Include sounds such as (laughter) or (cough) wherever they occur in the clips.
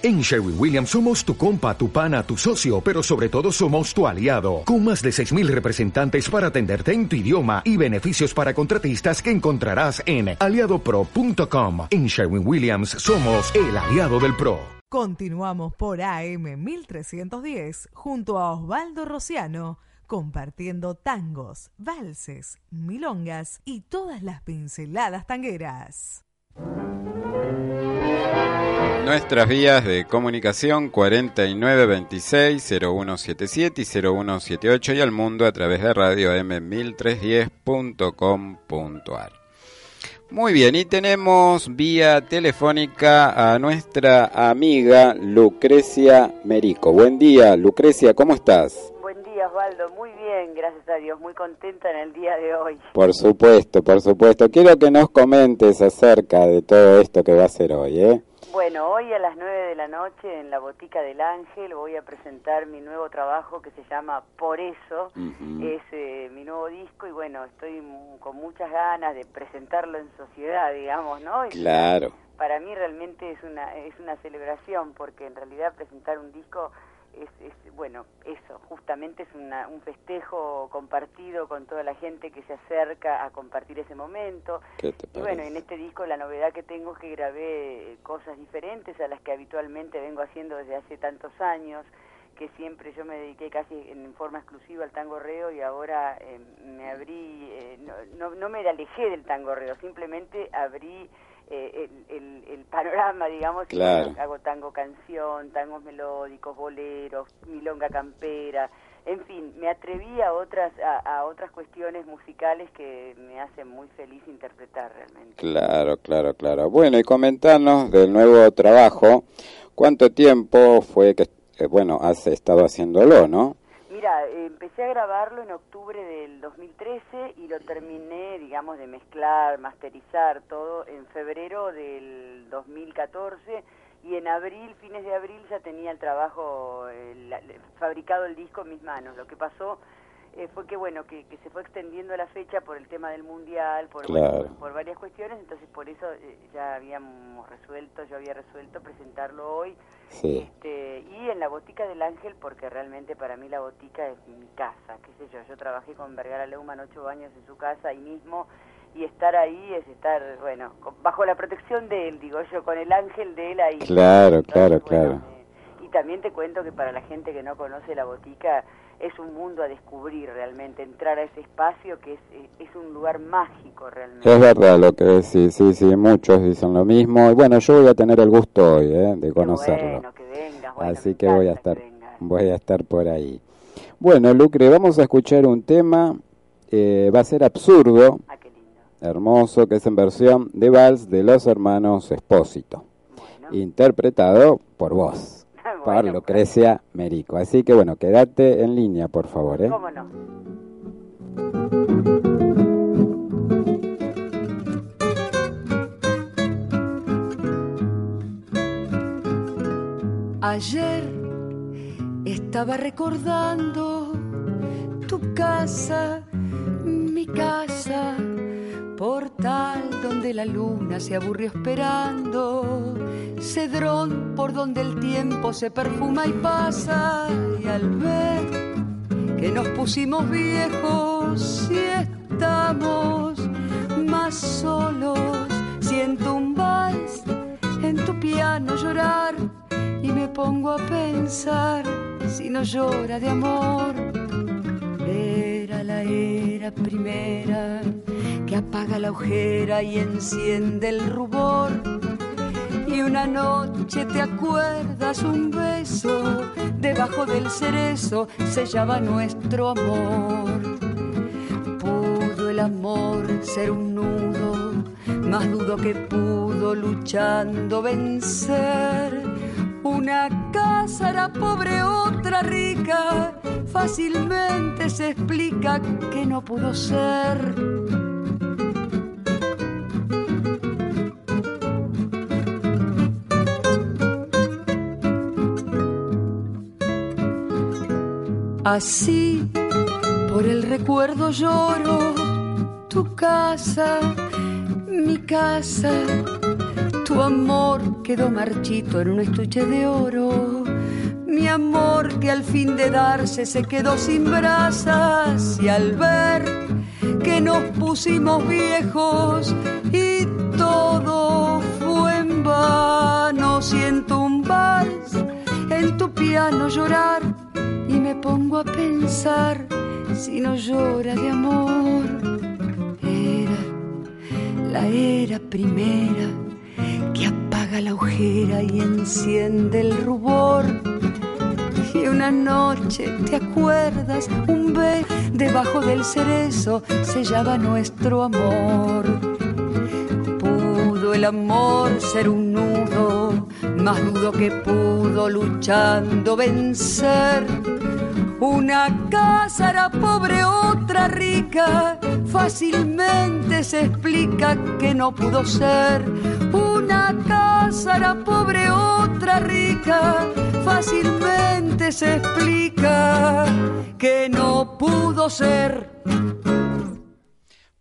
En Sherwin Williams somos tu compa, tu pana, tu socio, pero sobre todo somos tu aliado, con más de 6.000 representantes para atenderte en tu idioma y beneficios para contratistas que encontrarás en aliadopro.com. En Sherwin Williams somos el aliado del PRO. Continuamos por AM 1310 junto a Osvaldo Rociano, compartiendo tangos, valses, milongas y todas las pinceladas tangueras. Nuestras vías de comunicación 4926-0177 y 0178 y al mundo a través de radio m1310.com.ar. Muy bien, y tenemos vía telefónica a nuestra amiga Lucrecia Merico. Buen día, Lucrecia, ¿cómo estás? Buen día, Osvaldo. Muy bien, gracias a Dios. Muy contenta en el día de hoy. Por supuesto, por supuesto. Quiero que nos comentes acerca de todo esto que va a ser hoy, ¿eh? Bueno, hoy a las 9 de la noche en la Botica del Ángel voy a presentar mi nuevo trabajo que se llama Por eso. Es eh, mi nuevo disco y bueno, estoy con muchas ganas de presentarlo en sociedad, digamos, ¿no? claro. Para mí realmente es una, es una celebración porque en realidad presentar un disco es, bueno, eso, justamente es un festejo compartido con toda la gente que se acerca a compartir ese momento. y bueno, en este disco la novedad que tengo es que grabé cosas diferentes a las que habitualmente vengo haciendo desde hace tantos años que siempre yo me dediqué casi en forma exclusiva al tangorreo y ahora eh, me abrí, eh, no, no, me alejé del tangorreo, simplemente abrí eh, el, el, panorama, digamos, hago tango canción, tangos melódicos, boleros, milonga campera, en fin, me atreví a otras, a, otras cuestiones musicales que me hacen muy feliz interpretar realmente. Claro, claro, claro. Bueno, y comentarnos del nuevo trabajo, ¿cuánto tiempo fue que, eh, bueno, has estado haciéndolo, no? Mira, empecé a grabarlo en octubre del 2013 y lo terminé, digamos, de mezclar, masterizar todo en febrero del 2014 y en abril, fines de abril, ya tenía el trabajo, fabricado el disco en mis manos. Lo que pasó eh, fue que, bueno, que, se fue extendiendo la fecha por el tema del Mundial, por, por, varias cuestiones, entonces por eso eh, ya habíamos resuelto, yo había resuelto presentarlo hoy este, y en la Botica del Ángel, porque realmente para mí la Botica es mi casa, qué sé yo, yo trabajé con Vergara Leumann ocho años en su casa ahí mismo, y estar ahí es estar, bueno, bajo la protección de él, digo yo, con el ángel de él ahí. Claro, claro, claro. Eh, y también te cuento que para la gente que no conoce la Botica, es un mundo a descubrir realmente, entrar a ese espacio que es, eh, es un lugar mágico realmente. Es verdad lo que decís, sí, sí, muchos dicen lo mismo. Y bueno, yo voy a tener el gusto hoy eh, de conocerlo. Bueno, que vengas, Así que voy a estar, voy a estar por ahí. Bueno, Lucre, vamos a escuchar un tema, eh, va a ser absurdo, ah, qué lindo. hermoso, que es en versión de vals de los hermanos Espósito, interpretado por vos. Pablo Lucrecia Merico. Así que bueno, quédate en línea, por favor. ¿eh? ¿Cómo no? Ayer estaba recordando tu casa, mi casa portal donde la luna se aburrió esperando, cedrón por donde el tiempo se perfuma y pasa, y al ver que nos pusimos viejos y estamos más solos, siento un vals en tu piano llorar y me pongo a pensar si no llora de amor. Era la era primera que apaga la ojera y enciende el rubor. Y una noche te acuerdas un beso debajo del cerezo sellaba nuestro amor. Pudo el amor ser un nudo, más dudo que pudo luchando vencer. Una casa era pobre, otra rica, fácilmente se explica que no pudo ser. Así por el recuerdo lloro tu casa, mi casa, Tu amor quedó marchito en un estuche de oro. Mi amor que al fin de darse se quedó sin brasas y al ver que nos pusimos viejos y todo fue en vano. Siento un vals en tu piano llorar y me pongo a pensar si no llora de amor. Era la era primera que apaga la ojera y enciende el rubor. Y una noche, ¿te acuerdas? Un B debajo del cerezo sellaba nuestro amor. Pudo el amor ser un más nudo que pudo luchando vencer una casa era pobre, otra rica, fácilmente se explica que no pudo ser. Una casa era pobre, otra rica, fácilmente se explica que no pudo ser.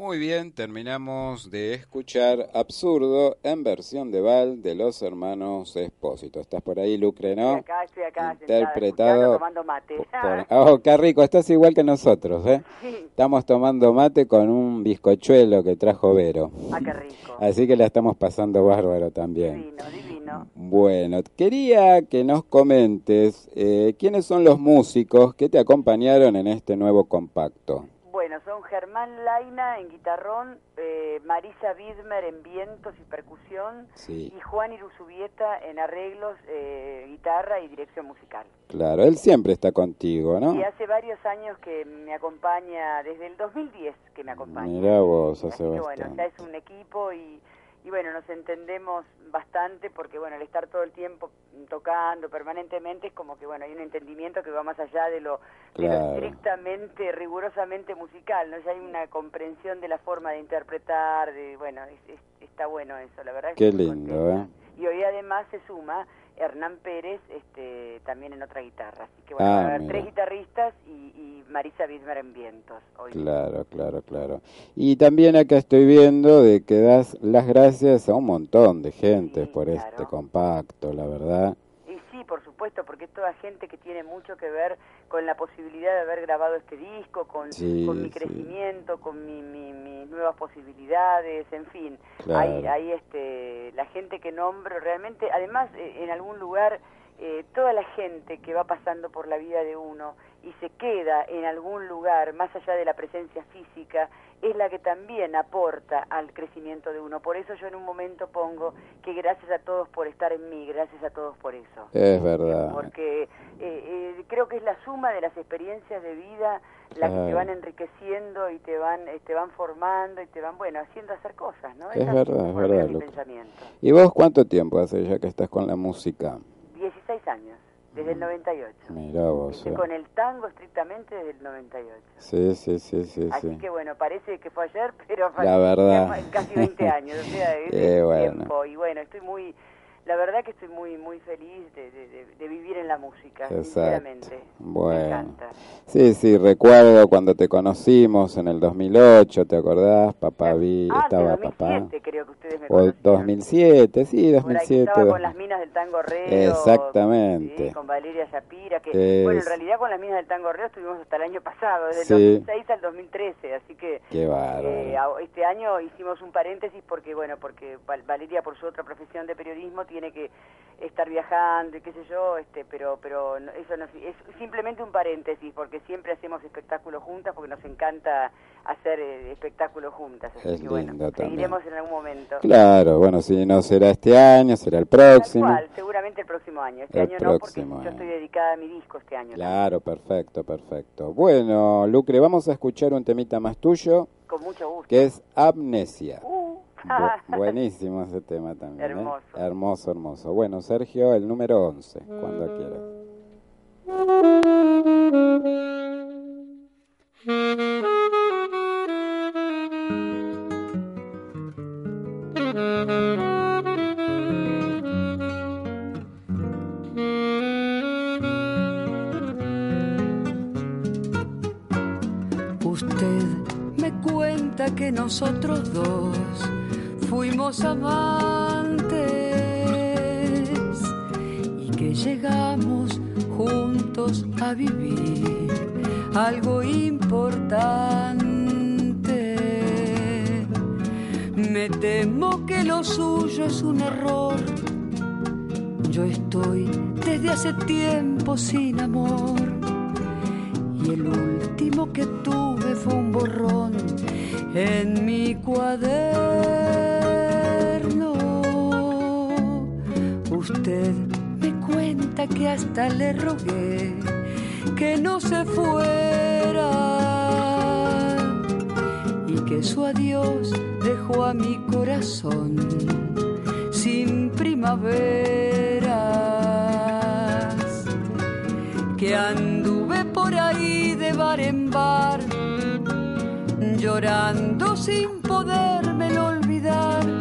Muy bien, terminamos de escuchar Absurdo en versión de Val de los hermanos Espósito. ¿Estás por ahí, Lucre, no? Estoy acá, estoy acá, Interpretado. tomando mate. Por, oh, qué rico, estás igual que nosotros, ¿eh? Sí. Estamos tomando mate con un bizcochuelo que trajo Vero. Ah, qué rico. (laughs) Así que la estamos pasando bárbaro también. Divino, divino. Bueno, quería que nos comentes eh, quiénes son los músicos que te acompañaron en este nuevo compacto. Bueno, son Germán Laina en guitarrón, eh, Marisa Widmer en vientos y percusión Sí. y Juan Iruzubieta en arreglos, eh, guitarra y dirección musical. Claro, él siempre está contigo, ¿no? Y hace varios años que me acompaña, desde el 2010 que me acompaña. Mirá vos, hace así que bueno, bastante. ya es un equipo y, y bueno, nos entendemos bastante porque bueno, el estar todo el tiempo tocando permanentemente es como que bueno, hay un entendimiento que va más allá de lo, de lo Claro. estrictamente, rigurosamente musical, ¿no? Ya hay una comprensión de la forma de interpretar, de bueno, es- es- está bueno eso, la verdad. es que Qué lindo, contenta. ¿eh? Y hoy además se suma Hernán Pérez este, también en otra guitarra. Así que bueno, Ah, va a haber mira. tres guitarristas y, y Marisa Bismer en vientos. Hoy. Claro, claro, claro. Y también acá estoy viendo de que das las gracias a un montón de gente Sí, por claro. este compacto, la verdad. Sí, por supuesto, porque es toda gente que tiene mucho que ver con la posibilidad de haber grabado este disco, con, Sí, con mi sí. crecimiento, con mi, mi- mis nuevas posibilidades, en fin. Claro. Hay, hay este, la gente que nombro realmente, además eh, en algún lugar, eh, toda la gente que va pasando por la vida de uno y se queda en algún lugar, más allá de la presencia física, es la que también aporta al crecimiento de uno. Por eso yo en un momento pongo que gracias a todos por estar en mí, gracias a todos por eso. Es verdad. Porque eh, eh, creo que es la suma de las experiencias de vida la que te van enriqueciendo y te van eh, te van formando y te van, bueno, haciendo hacer cosas, ¿no? Es verdad, es verdad, Luca. ¿Y vos cuánto tiempo hace ya que estás con la música? 16 años, desde el 98. Mirá vos. Eh. con el tango estrictamente desde el 98. Sí, sí, sí, sí, Así sí. que bueno, parece que fue ayer, pero La verdad. (laughs) casi 20 años, o sea, es (laughs) el bueno. tiempo. Y bueno, estoy muy, la verdad que estoy muy muy feliz de, de- de- vivir en la música, Exacto. sinceramente. Bueno. Me encanta. Sí, sí, recuerdo cuando te conocimos en el 2008, ¿te acordás? Papá vi, ah, estaba de papá. 2007 creo que ustedes me O conocieron. 2007, sí, Por ahí que 2007. estaba con las minas del tango reo. Exactamente. sí, con Valeria Shapira, que Es- bueno, en realidad con las minas del tango reo estuvimos hasta el año pasado, desde Sí. el 2006 al 2013, así que Qué eh, este año hicimos un paréntesis porque bueno, porque Val- Valeria por su otra profesión de periodismo tiene que estar viajando y qué sé yo, este, pero pero eso no es simplemente un paréntesis porque siempre hacemos espectáculos juntas porque nos encanta hacer eh, espectáculos juntas, así Es que bueno, lindo también. seguiremos en algún momento. Claro, bueno, si no será este año, será el próximo. cual, seguramente el próximo año. Este El año no, porque próximo yo estoy año. dedicada a mi disco este año. Claro, perfecto, perfecto. Bueno, Lucre, vamos a escuchar un temita más tuyo, también. Con mucho gusto. que es Amnesia. Uh, Bu- (laughs) buenísimo ese tema también. ¿eh? Hermoso. Hermoso, hermoso. Bueno, Sergio, el número 11, cuando quieras. Usted me cuenta que nosotros dos fuimos amantes que llegamos juntos a vivir algo importante. Me temo que lo suyo es un error. Yo estoy desde hace tiempo sin amor. Y el último que tuve fue un borrón en mi cuaderno. Usted me cuenta que hasta le rogué que no se fuera y que su adiós dejó a mi corazón sin primaveras, que anduve por ahí de bar en bar, llorando sin podérmelo olvidar,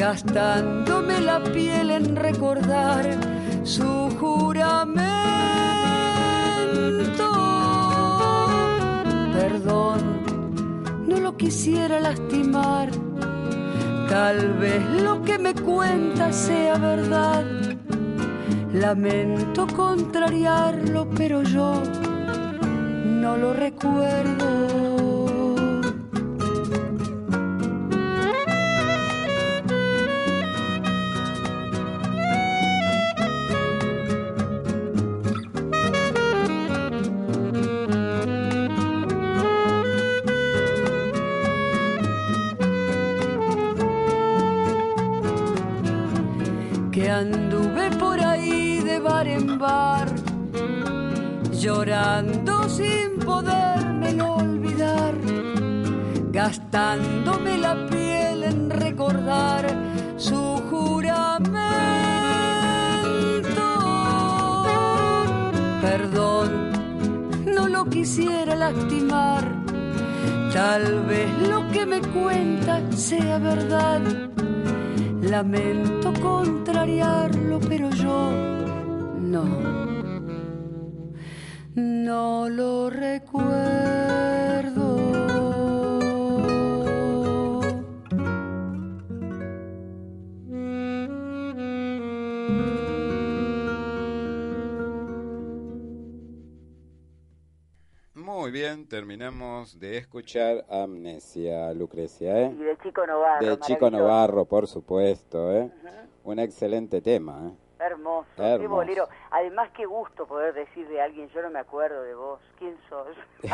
gastándome la piel en recordar su juramento. Perdón, no lo quisiera lastimar. Tal vez lo que me cuenta sea verdad. Lamento contrariarlo, pero yo no lo recuerdo. Llorando sin podérmelo olvidar, gastándome la piel en recordar su juramento. Perdón, no lo quisiera lastimar, tal vez lo que me cuenta sea verdad. Lamento contrariarlo, pero yo no, no lo recuerdo. Muy bien, terminamos de escuchar Amnesia, Lucrecia, ¿eh? Y de Chico Novarro. De Chico. Novarro, por supuesto, ¿eh? Un excelente tema, ¿eh? Hermoso, qué bolero. Además, qué gusto poder decir de alguien, yo no me acuerdo de vos, ¿quién sos? (laughs)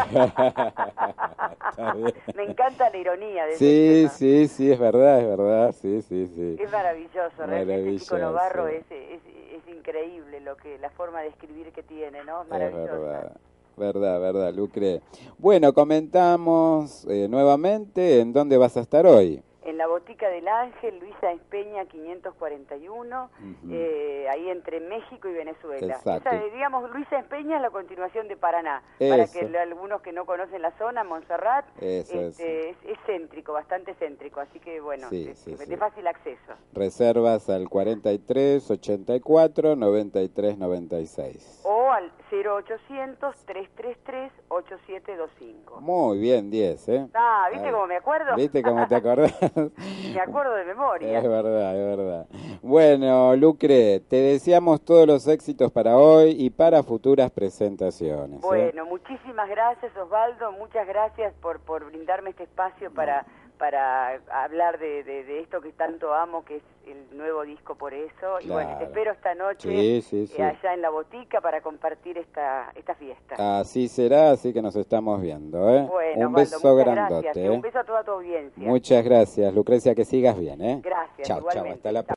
Me encanta la ironía de Sí, sí, sí, es verdad, es verdad, sí, sí, sí. Es maravilloso, realmente Chico. Novarro es, es, es increíble lo que la forma de escribir que tiene, ¿no? Es Maravillosa. verdad, verdad, verdad, Lucre. Bueno, comentamos eh, nuevamente en dónde vas a estar hoy. En la Botica del Ángel, Luisa Espeña 541, Ujú. eh, ahí entre México y Venezuela. Esa, digamos, Luisa Espeña es la continuación de Paraná. Para Eso. que le- algunos que no conocen la zona, Montserrat, Eso, este, es, es céntrico, bastante céntrico, así que bueno, Sí, es- sí, de sí. fácil acceso. Reservas al 43 84 93 96. O al 0800 333 8725. Muy bien, 10, ¿eh? Ah, ¿viste cómo me acuerdo? ¿Viste cómo te acordás? (laughs) me acuerdo de memoria. Es verdad, es verdad. Bueno, Lucre, te deseamos todos los éxitos para hoy y para futuras presentaciones. ¿eh? Bueno, muchísimas gracias Osvaldo, muchas gracias por, por brindarme este espacio para, para hablar de, de, de esto que tanto amo, que es el nuevo disco por eso. Y bueno, te espero esta noche Sí, sí, sí. eh, allá en la botica para compartir esta, esta fiesta. Así será, así que nos estamos viendo. ¿eh? bueno, Un beso grandote. gracias. ¿eh? Un beso a toda tu audiencia. Muchas gracias, Lucrecia, que sigas bien. ¿eh? Gracias, Chao, hasta la Chao.